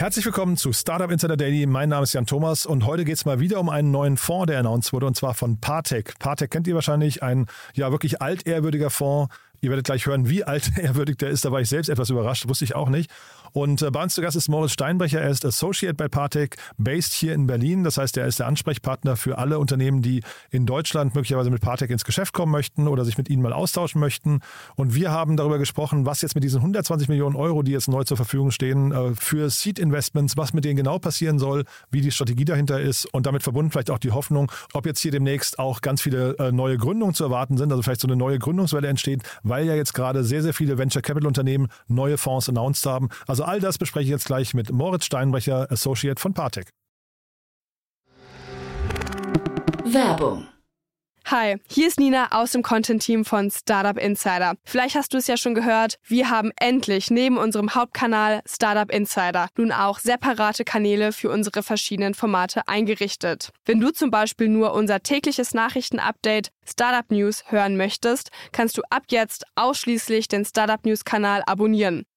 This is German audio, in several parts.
Herzlich willkommen zu Startup Insider Daily. Mein Name ist Jan Thomas und heute geht es mal wieder um einen neuen Fonds, der announced wurde und zwar von Partec. Partec kennt ihr wahrscheinlich, ein ja wirklich altehrwürdiger Fonds. Ihr werdet gleich hören, wie altehrwürdig der ist. Da war ich selbst etwas überrascht, wusste ich auch nicht. Und äh, bei uns zu Gast ist Moritz Steinbrecher. Er ist Associate bei Partec, based hier in Berlin. Das heißt, er ist der Ansprechpartner für alle Unternehmen, die in Deutschland möglicherweise mit Partec ins Geschäft kommen möchten oder sich mit ihnen mal austauschen möchten. Und wir haben darüber gesprochen, was jetzt mit diesen 120 Millionen Euro, die jetzt neu zur Verfügung stehen, äh, für Seed Investments, was mit denen genau passieren soll, wie die Strategie dahinter ist und damit verbunden vielleicht auch die Hoffnung, ob jetzt hier demnächst auch ganz viele äh, neue Gründungen zu erwarten sind, also vielleicht so eine neue Gründungswelle entsteht, weil ja jetzt gerade sehr, sehr viele Venture Capital Unternehmen neue Fonds announced haben. Also all das bespreche ich jetzt gleich mit Moritz Steinbrecher, Associate von Partec. Werbung. Hi, hier ist Nina aus dem Content-Team von Startup Insider. Vielleicht hast du es ja schon gehört, wir haben endlich neben unserem Hauptkanal Startup Insider nun auch separate Kanäle für unsere verschiedenen Formate eingerichtet. Wenn du zum Beispiel nur unser tägliches Nachrichtenupdate Startup News hören möchtest, kannst du ab jetzt ausschließlich den Startup News Kanal abonnieren.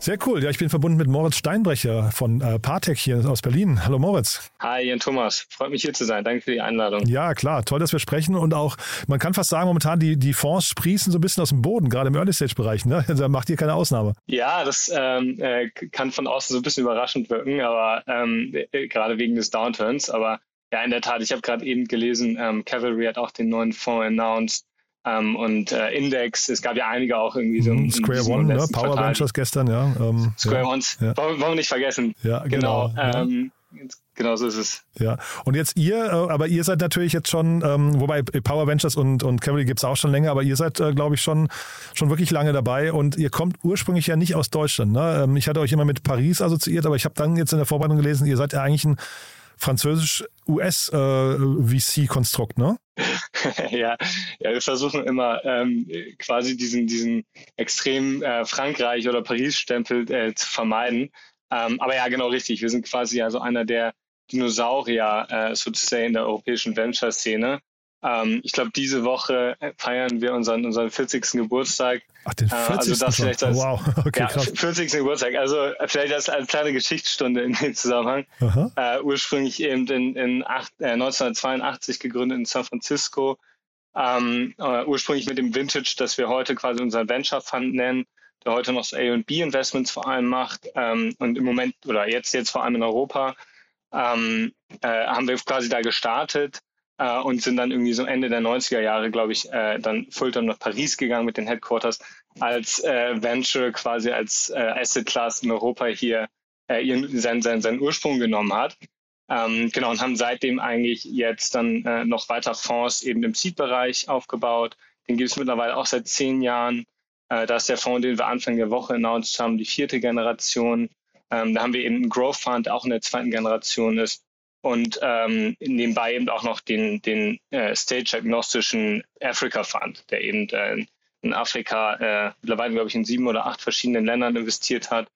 Sehr cool. Ja, ich bin verbunden mit Moritz Steinbrecher von äh, Partec hier aus Berlin. Hallo Moritz. Hi, Jan Thomas. Freut mich hier zu sein. Danke für die Einladung. Ja, klar. Toll, dass wir sprechen. Und auch, man kann fast sagen, momentan die, die Fonds sprießen so ein bisschen aus dem Boden, gerade im Early-Stage-Bereich. Ne? Da macht ihr keine Ausnahme. Ja, das ähm, äh, kann von außen so ein bisschen überraschend wirken, aber ähm, äh, gerade wegen des Downturns. Aber ja, in der Tat, ich habe gerade eben gelesen, ähm, Cavalry hat auch den neuen Fonds announced. Ähm, und äh, Index, es gab ja einige auch irgendwie so. Mhm, Square One, ne? Power Quartal. Ventures gestern, ja. Ähm, Square ja, One, ja. wollen, wollen wir nicht vergessen. Ja, genau. Genau, ähm, genau so ist es. Ja, und jetzt ihr, äh, aber ihr seid natürlich jetzt schon, ähm, wobei Power Ventures und, und Cavalry gibt es auch schon länger, aber ihr seid, äh, glaube ich, schon, schon wirklich lange dabei und ihr kommt ursprünglich ja nicht aus Deutschland. Ne? Ähm, ich hatte euch immer mit Paris assoziiert, aber ich habe dann jetzt in der Vorbereitung gelesen, ihr seid ja eigentlich ein französisch-US-VC-Konstrukt, äh, ne? ja, ja, wir versuchen immer ähm, quasi diesen, diesen extrem äh, Frankreich- oder Paris-Stempel äh, zu vermeiden. Ähm, aber ja, genau richtig. Wir sind quasi also einer der Dinosaurier, äh, sozusagen in der europäischen Venture-Szene. Ähm, ich glaube, diese Woche feiern wir unseren, unseren 40. Geburtstag. Ach, den 40. Äh, also das vielleicht als, wow, okay, ja, krass. 40. Geburtstag. Also vielleicht als, als kleine Geschichtsstunde in dem Zusammenhang. Äh, ursprünglich eben in, in acht, äh, 1982 gegründet in San Francisco. Ähm, äh, ursprünglich mit dem Vintage, das wir heute quasi unseren Venture Fund nennen, der heute noch A&B Investments vor allem macht ähm, und im Moment oder jetzt jetzt vor allem in Europa ähm, äh, haben wir quasi da gestartet äh, und sind dann irgendwie so Ende der 90er Jahre, glaube ich, äh, dann Fulltime nach Paris gegangen mit den Headquarters als äh, Venture quasi als äh, Asset Class in Europa hier äh, ihren, seinen, seinen, seinen Ursprung genommen hat. Ähm, genau, und haben seitdem eigentlich jetzt dann äh, noch weiter Fonds eben im Seed-Bereich aufgebaut. Den gibt es mittlerweile auch seit zehn Jahren. Äh, da ist der Fonds, den wir Anfang der Woche announced haben, die vierte Generation. Ähm, da haben wir eben einen Growth Fund, auch in der zweiten Generation ist und ähm, nebenbei eben auch noch den, den äh, stage-agnostischen Africa Fund, der eben äh, in Afrika äh, mittlerweile, glaube ich, in sieben oder acht verschiedenen Ländern investiert hat,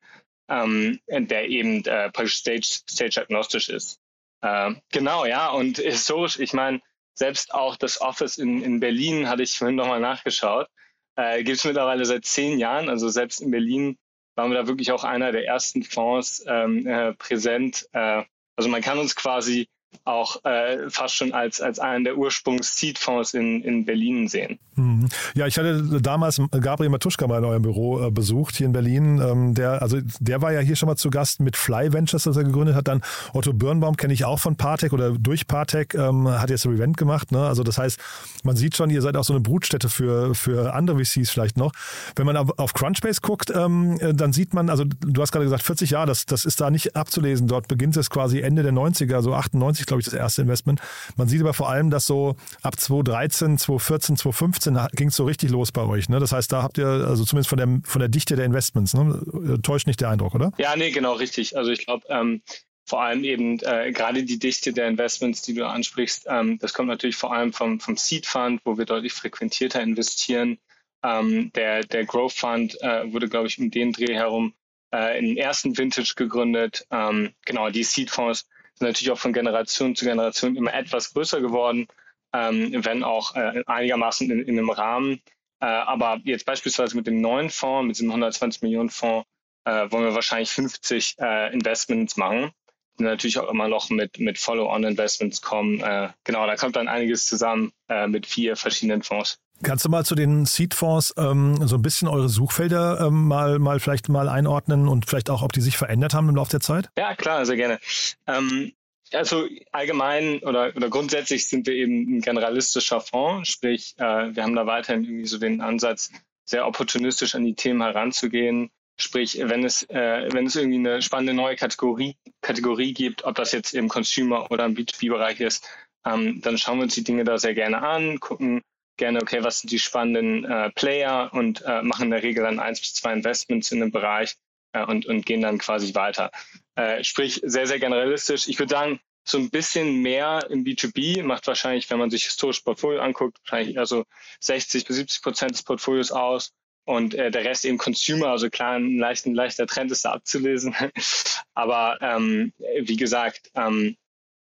ähm, der eben äh, praktisch stage-agnostisch ist. Äh, genau, ja, und historisch, ich meine, selbst auch das Office in, in Berlin, hatte ich vorhin nochmal nachgeschaut, äh, gibt es mittlerweile seit zehn Jahren, also selbst in Berlin waren wir da wirklich auch einer der ersten Fonds ähm, äh, präsent, äh, also man kann uns quasi auch äh, fast schon als, als einen der Ursprungs-Seed-Fonds in, in Berlin sehen. Mhm. Ja, ich hatte damals Gabriel Matuschka mal in eurem Büro äh, besucht hier in Berlin. Ähm, der, also der war ja hier schon mal zu Gast mit Fly Ventures, das er gegründet hat. Dann Otto Birnbaum kenne ich auch von Partec oder durch Partec, ähm, hat jetzt ein Event gemacht. Ne? Also das heißt, man sieht schon, ihr seid auch so eine Brutstätte für, für andere VCs vielleicht noch. Wenn man auf, auf Crunchbase guckt, ähm, äh, dann sieht man, also du hast gerade gesagt, 40 Jahre, das, das ist da nicht abzulesen. Dort beginnt es quasi Ende der 90er, so 98, glaube ich, das erste Investment. Man sieht aber vor allem, dass so ab 2013, 2014, 2015 ging es so richtig los bei euch. Ne? Das heißt, da habt ihr, also zumindest von der, von der Dichte der Investments, ne? täuscht nicht der Eindruck, oder? Ja, nee, genau, richtig. Also ich glaube, ähm, vor allem eben äh, gerade die Dichte der Investments, die du ansprichst, ähm, das kommt natürlich vor allem vom, vom Seed Fund, wo wir deutlich frequentierter investieren. Ähm, der, der Growth Fund äh, wurde, glaube ich, um den Dreh herum äh, im ersten Vintage gegründet. Ähm, genau, die Seed Fonds sind natürlich auch von Generation zu Generation immer etwas größer geworden, ähm, wenn auch äh, einigermaßen in, in einem Rahmen. Äh, aber jetzt beispielsweise mit dem neuen Fonds, mit diesem 120 Millionen Fonds, äh, wollen wir wahrscheinlich 50 äh, Investments machen. Und natürlich auch immer noch mit, mit Follow-on-Investments kommen. Äh, genau, da kommt dann einiges zusammen äh, mit vier verschiedenen Fonds. Kannst du mal zu den Seed-Fonds ähm, so ein bisschen eure Suchfelder ähm, mal, mal vielleicht mal einordnen und vielleicht auch, ob die sich verändert haben im Laufe der Zeit? Ja, klar, sehr gerne. Ähm, also allgemein oder, oder grundsätzlich sind wir eben ein generalistischer Fonds, sprich, äh, wir haben da weiterhin irgendwie so den Ansatz, sehr opportunistisch an die Themen heranzugehen. Sprich, wenn es, äh, wenn es irgendwie eine spannende neue Kategorie, Kategorie gibt, ob das jetzt im Consumer oder im B2B-Bereich ist, ähm, dann schauen wir uns die Dinge da sehr gerne an, gucken, gerne, okay, was sind die spannenden äh, Player und äh, machen in der Regel dann eins bis zwei Investments in dem Bereich äh, und, und gehen dann quasi weiter. Äh, sprich, sehr, sehr generalistisch. Ich würde sagen, so ein bisschen mehr im B2B macht wahrscheinlich, wenn man sich historisch Portfolio anguckt, wahrscheinlich eher so 60 bis 70 Prozent des Portfolios aus und äh, der Rest eben Consumer, also klar, ein, leicht, leichter Trend ist da abzulesen. Aber ähm, wie gesagt, ähm,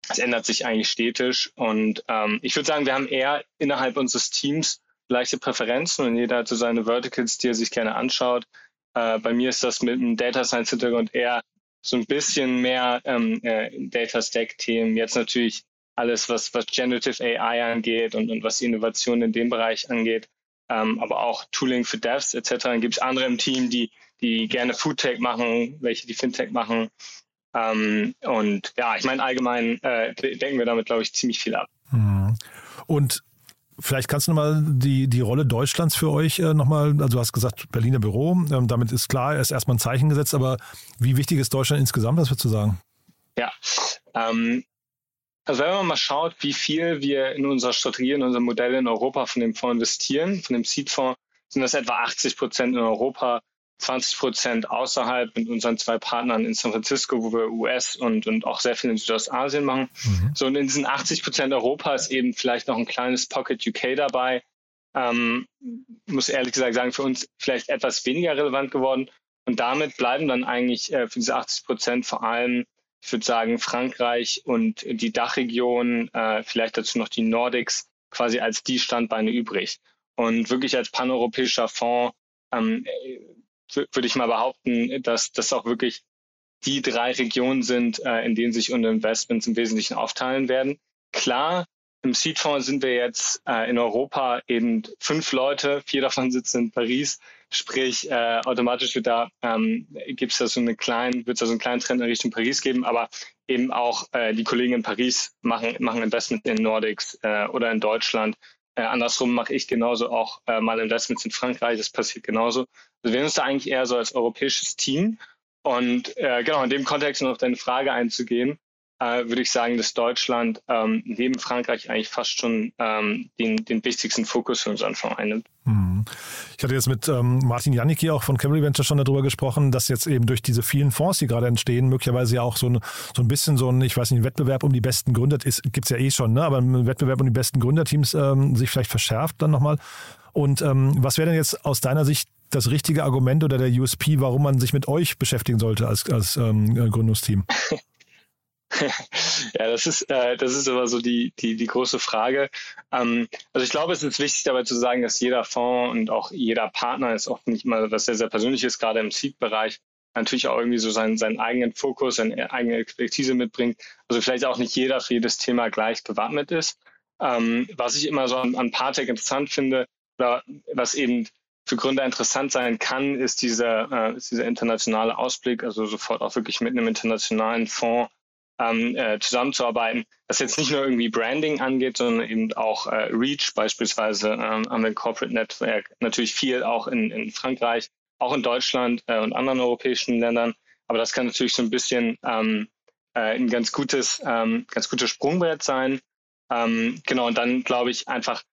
es ändert sich eigentlich stetisch. Und ähm, ich würde sagen, wir haben eher innerhalb unseres Teams leichte Präferenzen und jeder hat so seine Verticals, die er sich gerne anschaut. Äh, bei mir ist das mit einem Data Science Hintergrund eher so ein bisschen mehr ähm, äh, Data Stack Themen. Jetzt natürlich alles, was, was Generative AI angeht und, und was Innovation in dem Bereich angeht. Ähm, aber auch Tooling für Devs etc. Dann gibt es andere im Team, die, die gerne Food Tech machen, welche die Fintech machen. Ähm, und ja, ich meine, allgemein äh, denken wir damit, glaube ich, ziemlich viel ab. Mhm. Und Vielleicht kannst du nochmal die, die Rolle Deutschlands für euch äh, nochmal, also du hast gesagt, Berliner Büro, ähm, damit ist klar, ist erstmal ein Zeichen gesetzt, aber wie wichtig ist Deutschland insgesamt, was würdest du sagen? Ja, ähm, also wenn man mal schaut, wie viel wir in unserer Strategie, in unserem Modell in Europa von dem Fonds investieren, von dem Seed-Fonds, sind das etwa 80 Prozent in Europa, 20 Prozent außerhalb mit unseren zwei Partnern in San Francisco, wo wir US und, und auch sehr viel in Südostasien machen. Mhm. So, und in diesen 80 Prozent Europa ist eben vielleicht noch ein kleines Pocket UK dabei. Ähm, muss ehrlich gesagt sagen, für uns vielleicht etwas weniger relevant geworden. Und damit bleiben dann eigentlich äh, für diese 80 Prozent vor allem, ich würde sagen, Frankreich und die Dachregion, äh, vielleicht dazu noch die Nordics, quasi als die Standbeine übrig. Und wirklich als paneuropäischer Fonds ähm, würde ich mal behaupten, dass das auch wirklich die drei Regionen sind, äh, in denen sich unsere Investments im Wesentlichen aufteilen werden. Klar, im Seedfonds sind wir jetzt äh, in Europa eben fünf Leute, vier davon sitzen in Paris. Sprich, äh, automatisch wird da ähm, gibt es da so eine kleinen, wird es da so einen kleinen Trend in Richtung Paris geben, aber eben auch äh, die Kollegen in Paris machen, machen Investments in Nordics äh, oder in Deutschland. Äh, andersrum mache ich genauso auch äh, mal Investments in Frankreich, das passiert genauso. Also wir sehen uns da eigentlich eher so als europäisches Team. Und äh, genau, in dem Kontext, um auf deine Frage einzugehen, äh, würde ich sagen, dass Deutschland ähm, neben Frankreich eigentlich fast schon ähm, den, den wichtigsten Fokus für unseren Fonds einnimmt. Mhm. Ich hatte jetzt mit ähm, Martin Janicki auch von Cavalry Venture schon darüber gesprochen, dass jetzt eben durch diese vielen Fonds, die gerade entstehen, möglicherweise ja auch so ein, so ein bisschen so ein, ich weiß nicht, ein Wettbewerb um die besten Gründer, gibt es ja eh schon, ne? aber ein Wettbewerb um die besten Gründerteams ähm, sich vielleicht verschärft dann nochmal. Und ähm, was wäre denn jetzt aus deiner Sicht das richtige Argument oder der USP, warum man sich mit euch beschäftigen sollte als, als ähm, Gründungsteam? ja, das ist, äh, das ist aber so die, die, die große Frage. Ähm, also ich glaube, es ist wichtig dabei zu sagen, dass jeder Fonds und auch jeder Partner ist oft nicht mal was sehr, sehr Persönliches, gerade im Seed-Bereich, natürlich auch irgendwie so seinen, seinen eigenen Fokus, seine eigene Expertise mitbringt. Also vielleicht auch nicht jeder für jedes Thema gleich gewappnet ist. Ähm, was ich immer so an, an Partec interessant finde, oder was eben für Gründer interessant sein kann, ist dieser, äh, ist dieser internationale Ausblick, also sofort auch wirklich mit einem internationalen Fonds ähm, äh, zusammenzuarbeiten, das jetzt nicht nur irgendwie Branding angeht, sondern eben auch äh, Reach beispielsweise ähm, haben wir Corporate Network, natürlich viel auch in, in Frankreich, auch in Deutschland äh, und anderen europäischen Ländern. Aber das kann natürlich so ein bisschen ähm, äh, ein ganz gutes, ähm, ganz gutes Sprungbrett sein. Ähm, genau, und dann glaube ich einfach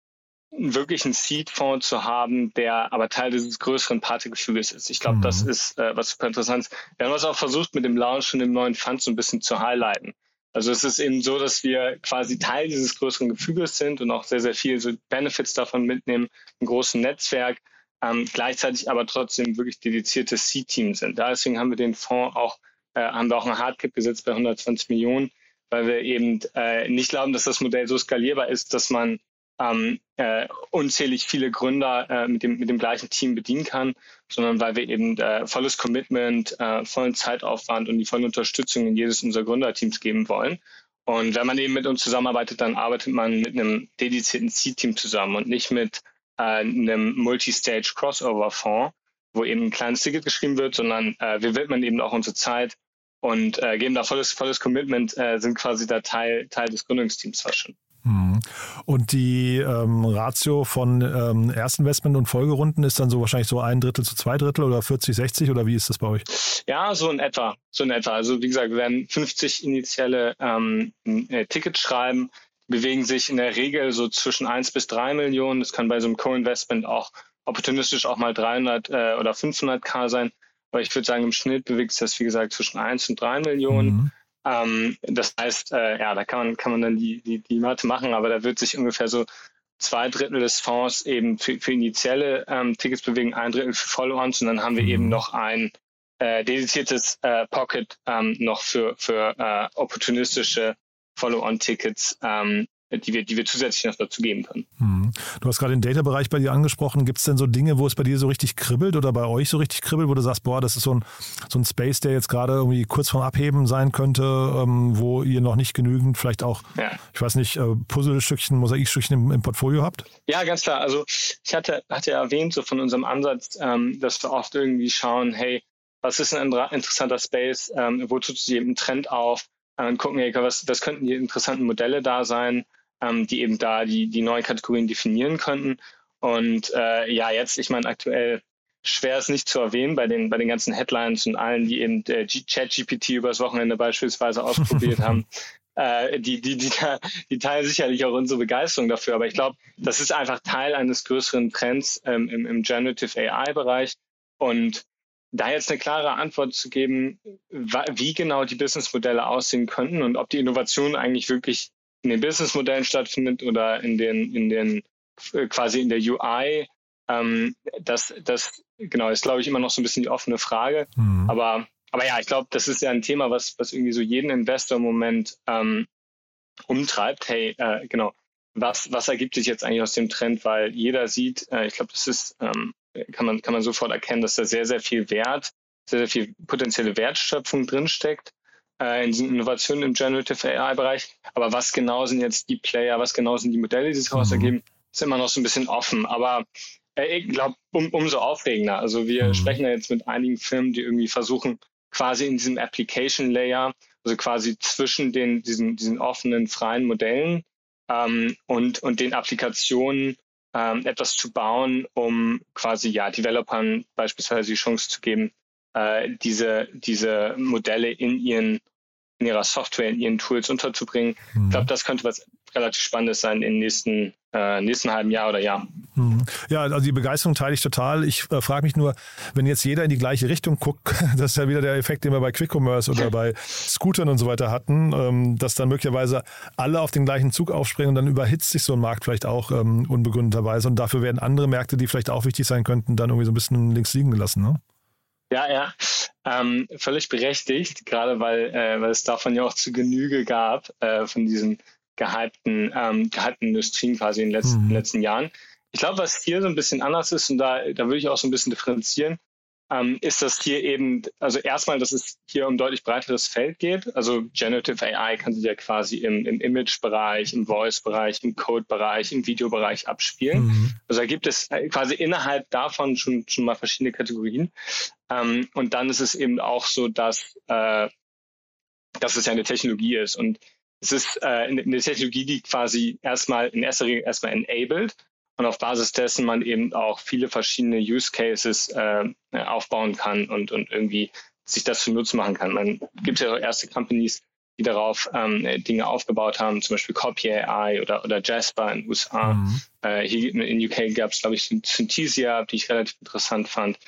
wirklich einen Seed-Fonds zu haben, der aber Teil dieses größeren Partygefühls ist. Ich glaube, mhm. das ist äh, was super interessant. Wir haben das auch versucht, mit dem Launch und dem neuen Fund so ein bisschen zu highlighten. Also es ist eben so, dass wir quasi Teil dieses größeren Gefüges sind und auch sehr, sehr viel so Benefits davon mitnehmen, im großen Netzwerk, ähm, gleichzeitig aber trotzdem wirklich dedizierte Seed-Team sind. Deswegen haben wir den Fonds auch, äh, haben wir auch ein Hardcap gesetzt bei 120 Millionen, weil wir eben äh, nicht glauben, dass das Modell so skalierbar ist, dass man ähm, äh, unzählig viele Gründer äh, mit, dem, mit dem gleichen Team bedienen kann, sondern weil wir eben äh, volles Commitment, äh, vollen Zeitaufwand und die volle Unterstützung in jedes unserer Gründerteams geben wollen. Und wenn man eben mit uns zusammenarbeitet, dann arbeitet man mit einem dedizierten Seed-Team zusammen und nicht mit äh, einem Multistage Crossover-Fonds, wo eben ein kleines Ticket geschrieben wird, sondern äh, wir widmen eben auch unsere Zeit und geben da volles, volles Commitment, sind quasi da Teil, Teil des Gründungsteams fast schon. Mhm. Und die ähm, Ratio von ähm, Erstinvestment und Folgerunden ist dann so wahrscheinlich so ein Drittel zu zwei Drittel oder 40, 60 oder wie ist das bei euch? Ja, so in etwa. So in etwa. Also wie gesagt, wir werden 50 initiale ähm, äh, Tickets schreiben, bewegen sich in der Regel so zwischen 1 bis 3 Millionen. Das kann bei so einem Co-Investment auch opportunistisch auch mal 300 äh, oder 500k sein. Aber ich würde sagen, im Schnitt bewegt sich das, wie gesagt, zwischen 1 und 3 Millionen. Mhm. Ähm, das heißt, äh, ja, da kann man, kann man dann die, die, die Mathe machen, aber da wird sich ungefähr so zwei Drittel des Fonds eben für, für initiale ähm, Tickets bewegen, ein Drittel für Follow-ons und dann haben wir mhm. eben noch ein äh, dediziertes äh, Pocket ähm, noch für, für äh, opportunistische Follow-on-Tickets, ähm, die wir, die wir zusätzlich noch dazu geben können. Hm. Du hast gerade den Data-Bereich bei dir angesprochen. Gibt es denn so Dinge, wo es bei dir so richtig kribbelt oder bei euch so richtig kribbelt, wo du sagst, boah, das ist so ein, so ein Space, der jetzt gerade irgendwie kurz vorm Abheben sein könnte, ähm, wo ihr noch nicht genügend vielleicht auch, ja. ich weiß nicht, äh, Puzzlestückchen, Mosaikstückchen im, im, Portfolio habt? Ja, ganz klar. Also ich hatte, hatte erwähnt, so von unserem Ansatz, ähm, dass wir oft irgendwie schauen, hey, was ist ein interessanter Space, ähm, wo tut sich eben ein Trend auf, äh, und gucken, was, was könnten die interessanten Modelle da sein, ähm, die eben da die, die neuen Kategorien definieren könnten. Und äh, ja, jetzt, ich meine, aktuell schwer es nicht zu erwähnen bei den, bei den ganzen Headlines und allen, die eben äh, ChatGPT übers Wochenende beispielsweise ausprobiert haben. Äh, die, die, die, die teilen sicherlich auch unsere Begeisterung dafür. Aber ich glaube, das ist einfach Teil eines größeren Trends ähm, im, im Generative AI-Bereich. Und da jetzt eine klare Antwort zu geben, wie genau die Businessmodelle aussehen könnten und ob die Innovation eigentlich wirklich in den Businessmodellen stattfindet oder in den, in den äh, quasi in der UI, ähm, das, das genau ist, glaube ich, immer noch so ein bisschen die offene Frage. Mhm. Aber, aber ja, ich glaube, das ist ja ein Thema, was, was irgendwie so jeden Investor im Moment ähm, umtreibt. Hey, äh, genau, was, was ergibt sich jetzt eigentlich aus dem Trend? Weil jeder sieht, äh, ich glaube, das ist ähm, kann man, kann man sofort erkennen, dass da sehr, sehr viel Wert, sehr, sehr viel potenzielle Wertschöpfung drinsteckt in diesen Innovationen im Generative AI-Bereich. Aber was genau sind jetzt die Player, was genau sind die Modelle, die sich daraus mhm. ergeben, ist immer noch so ein bisschen offen. Aber äh, ich glaube, um, umso aufregender. Also wir mhm. sprechen ja jetzt mit einigen Firmen, die irgendwie versuchen, quasi in diesem Application Layer, also quasi zwischen den, diesen, diesen offenen, freien Modellen ähm, und, und den Applikationen ähm, etwas zu bauen, um quasi ja Developern beispielsweise die Chance zu geben, äh, diese, diese Modelle in ihren in ihrer Software, in ihren Tools unterzubringen. Mhm. Ich glaube, das könnte was relativ Spannendes sein im nächsten, äh, nächsten halben Jahr oder Jahr. Mhm. Ja, also die Begeisterung teile ich total. Ich äh, frage mich nur, wenn jetzt jeder in die gleiche Richtung guckt, das ist ja wieder der Effekt, den wir bei Quick Commerce oder bei Scootern und so weiter hatten, ähm, dass dann möglicherweise alle auf den gleichen Zug aufspringen und dann überhitzt sich so ein Markt vielleicht auch ähm, unbegründeterweise und dafür werden andere Märkte, die vielleicht auch wichtig sein könnten, dann irgendwie so ein bisschen links liegen gelassen. Ne? Ja, ja, ähm, völlig berechtigt, gerade weil, äh, weil es davon ja auch zu Genüge gab, äh, von diesen gehypten, ähm, gehypten Industrien quasi in den letzten, mhm. letzten Jahren. Ich glaube, was hier so ein bisschen anders ist, und da, da würde ich auch so ein bisschen differenzieren, ähm, ist das hier eben, also erstmal, dass es hier um deutlich breiteres Feld geht. Also Generative AI kann sich ja quasi im, im Image-Bereich, im Voice-Bereich, im Code-Bereich, im Videobereich abspielen. Mhm. Also da gibt es äh, quasi innerhalb davon schon, schon mal verschiedene Kategorien. Ähm, und dann ist es eben auch so, dass, äh, dass es ja eine Technologie ist. Und es ist äh, eine Technologie, die quasi erstmal in erster Regel erstmal enabled und auf Basis dessen man eben auch viele verschiedene Use Cases äh, aufbauen kann und, und irgendwie sich das zunutze machen kann. Man gibt ja auch erste Companies, die darauf ähm, Dinge aufgebaut haben, zum Beispiel Copy AI oder, oder Jasper in den USA. Mhm. Äh, hier in UK gab es, glaube ich, Synthesia, die ich relativ interessant fand,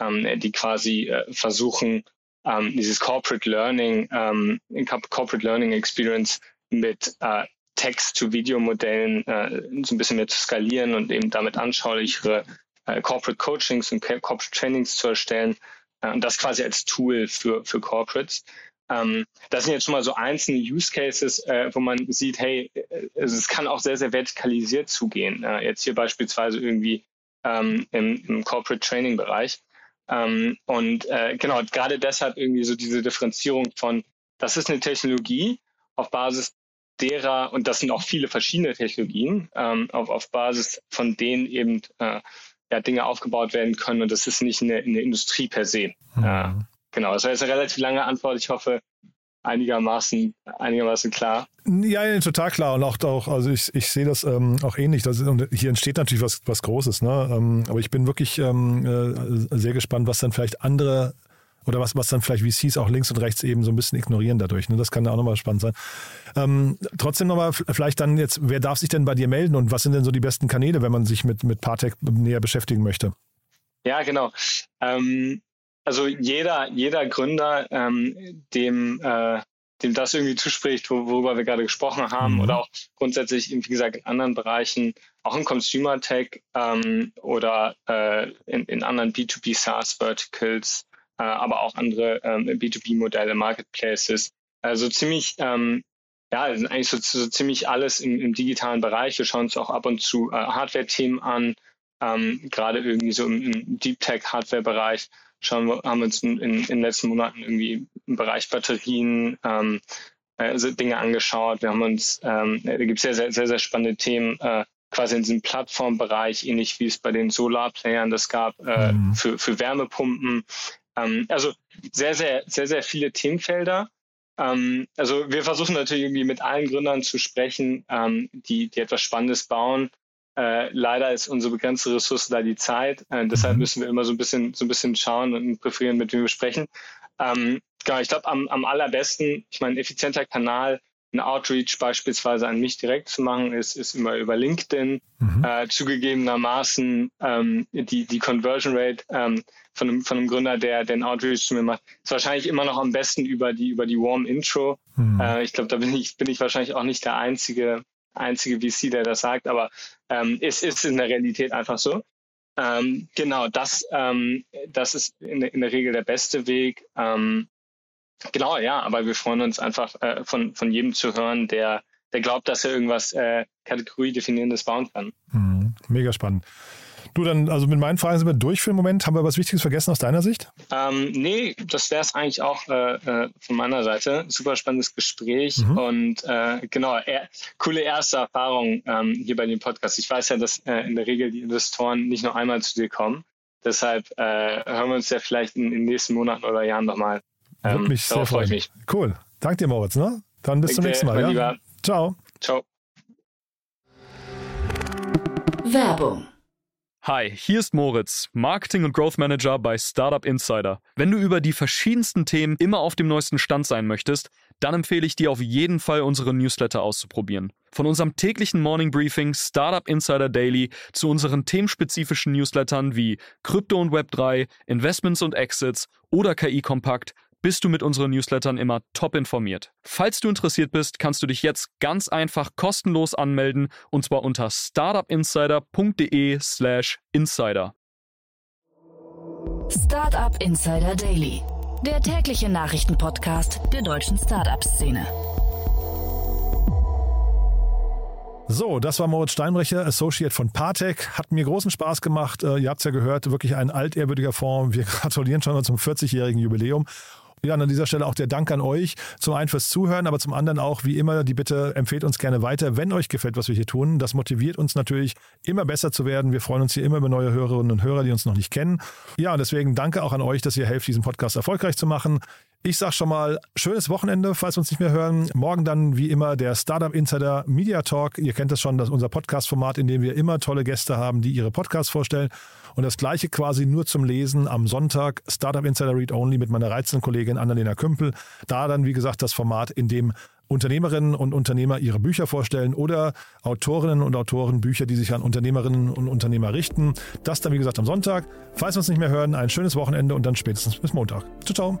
ähm, die quasi äh, versuchen, ähm, dieses Corporate Learning, ähm, Corporate Learning Experience mit äh, Text-to-Video-Modellen äh, so ein bisschen mehr zu skalieren und eben damit anschaulichere äh, Corporate Coachings und Corporate Trainings zu erstellen äh, und das quasi als Tool für, für Corporates. Ähm, das sind jetzt schon mal so einzelne Use Cases, äh, wo man sieht, hey, äh, es kann auch sehr, sehr vertikalisiert zugehen. Äh, jetzt hier beispielsweise irgendwie ähm, im, im Corporate Training Bereich. Ähm, und äh, genau, gerade deshalb irgendwie so diese Differenzierung von, das ist eine Technologie, auf Basis derer, und das sind auch viele verschiedene Technologien, ähm, auf, auf Basis von denen eben äh, ja, Dinge aufgebaut werden können. Und das ist nicht eine, eine Industrie per se. Mhm. Äh, genau, das war jetzt eine relativ lange Antwort. Ich hoffe, einigermaßen, einigermaßen klar. Ja, ja, total klar. Und auch, auch also ich, ich sehe das ähm, auch ähnlich. Das, und hier entsteht natürlich was, was Großes. Ne? Ähm, aber ich bin wirklich ähm, äh, sehr gespannt, was dann vielleicht andere oder was, was dann vielleicht VCs auch links und rechts eben so ein bisschen ignorieren dadurch. Ne? Das kann ja auch nochmal spannend sein. Ähm, trotzdem nochmal vielleicht dann jetzt, wer darf sich denn bei dir melden und was sind denn so die besten Kanäle, wenn man sich mit, mit Partec näher beschäftigen möchte? Ja, genau. Ähm, also jeder, jeder Gründer, ähm, dem, äh, dem das irgendwie zuspricht, worüber wir gerade gesprochen haben, mhm. oder auch grundsätzlich, wie gesagt, in anderen Bereichen, auch in Consumer Tech ähm, oder äh, in, in anderen B2B SaaS Verticals, äh, aber auch andere ähm, B2B-Modelle, Marketplaces. Also ziemlich, ähm, ja, eigentlich so, so ziemlich alles im, im, digitalen Bereich. Wir schauen uns auch ab und zu äh, Hardware-Themen an, ähm, gerade irgendwie so im, im Deep Tech-Hardware-Bereich. Schauen wir, haben wir uns in, in, in den letzten Monaten irgendwie im Bereich Batterien ähm, also Dinge angeschaut. Wir haben uns, ähm, da gibt es sehr, sehr, sehr, sehr spannende Themen, äh, quasi in diesem Plattformbereich, ähnlich wie es bei den Solarplayern das gab, äh, mhm. für, für Wärmepumpen. Ähm, also sehr, sehr, sehr, sehr viele Themenfelder. Ähm, also wir versuchen natürlich irgendwie mit allen Gründern zu sprechen, ähm, die, die etwas Spannendes bauen. Äh, leider ist unsere begrenzte Ressource da die Zeit. Äh, deshalb mhm. müssen wir immer so ein bisschen, so ein bisschen schauen und präferieren, mit wem wir sprechen. Ähm, genau, ich glaube, am, am allerbesten, ich meine, effizienter Kanal ein Outreach beispielsweise an mich direkt zu machen, ist, ist immer über LinkedIn. Mhm. Äh, zugegebenermaßen ähm, die, die Conversion Rate ähm, von, einem, von einem Gründer, der den Outreach zu mir macht, ist wahrscheinlich immer noch am besten über die, über die Warm Intro. Mhm. Äh, ich glaube, da bin ich, bin ich wahrscheinlich auch nicht der einzige, einzige VC, der das sagt, aber ähm, es ist in der Realität einfach so. Ähm, genau, das, ähm, das ist in, in, der Regel der beste Weg. Ähm, Genau, ja, aber wir freuen uns einfach äh, von, von jedem zu hören, der, der glaubt, dass er irgendwas äh, Kategorie-definierendes bauen kann. Mhm, mega spannend. Du, dann, also mit meinen Fragen sind wir durch für den Moment. Haben wir was Wichtiges vergessen aus deiner Sicht? Ähm, nee, das wäre es eigentlich auch äh, äh, von meiner Seite. Super spannendes Gespräch mhm. und äh, genau, er, coole erste Erfahrung ähm, hier bei dem Podcast. Ich weiß ja, dass äh, in der Regel die Investoren nicht nur einmal zu dir kommen. Deshalb äh, hören wir uns ja vielleicht in, in den nächsten Monaten oder Jahren nochmal. Würde ähm, mich sehr freuen. Mich. Cool. Danke dir, Moritz. Ne? Dann bis Danke, zum nächsten Mal. Ja? Lieber. Ciao. Ciao. Werbung. Hi, hier ist Moritz, Marketing und Growth Manager bei Startup Insider. Wenn du über die verschiedensten Themen immer auf dem neuesten Stand sein möchtest, dann empfehle ich dir auf jeden Fall unsere Newsletter auszuprobieren. Von unserem täglichen Morning Briefing Startup Insider Daily zu unseren themenspezifischen Newslettern wie Krypto und Web3, Investments und Exits oder KI Kompakt bist du mit unseren Newslettern immer top informiert. Falls du interessiert bist, kannst du dich jetzt ganz einfach kostenlos anmelden und zwar unter startupinsider.de/slash insider. Startup Insider Daily, der tägliche Nachrichtenpodcast der deutschen Startup-Szene. So, das war Moritz Steinbrecher, Associate von Partec. Hat mir großen Spaß gemacht. Äh, ihr habt es ja gehört, wirklich ein altehrwürdiger Fonds. Wir gratulieren schon mal zum 40-jährigen Jubiläum. Ja, und an dieser Stelle auch der Dank an euch. Zum einen fürs Zuhören, aber zum anderen auch, wie immer, die Bitte, empfehlt uns gerne weiter, wenn euch gefällt, was wir hier tun. Das motiviert uns natürlich, immer besser zu werden. Wir freuen uns hier immer über neue Hörerinnen und Hörer, die uns noch nicht kennen. Ja, und deswegen danke auch an euch, dass ihr helft, diesen Podcast erfolgreich zu machen. Ich sage schon mal, schönes Wochenende, falls wir uns nicht mehr hören. Morgen dann wie immer der Startup Insider Media Talk. Ihr kennt das schon, das ist unser Podcast-Format, in dem wir immer tolle Gäste haben, die ihre Podcasts vorstellen. Und das gleiche quasi nur zum Lesen am Sonntag, Startup Insider Read Only mit meiner reizenden Kollegin Annalena Kümpel. Da dann, wie gesagt, das Format, in dem Unternehmerinnen und Unternehmer ihre Bücher vorstellen oder Autorinnen und Autoren Bücher, die sich an Unternehmerinnen und Unternehmer richten. Das dann, wie gesagt, am Sonntag. Falls wir uns nicht mehr hören, ein schönes Wochenende und dann spätestens bis Montag. Ciao, ciao.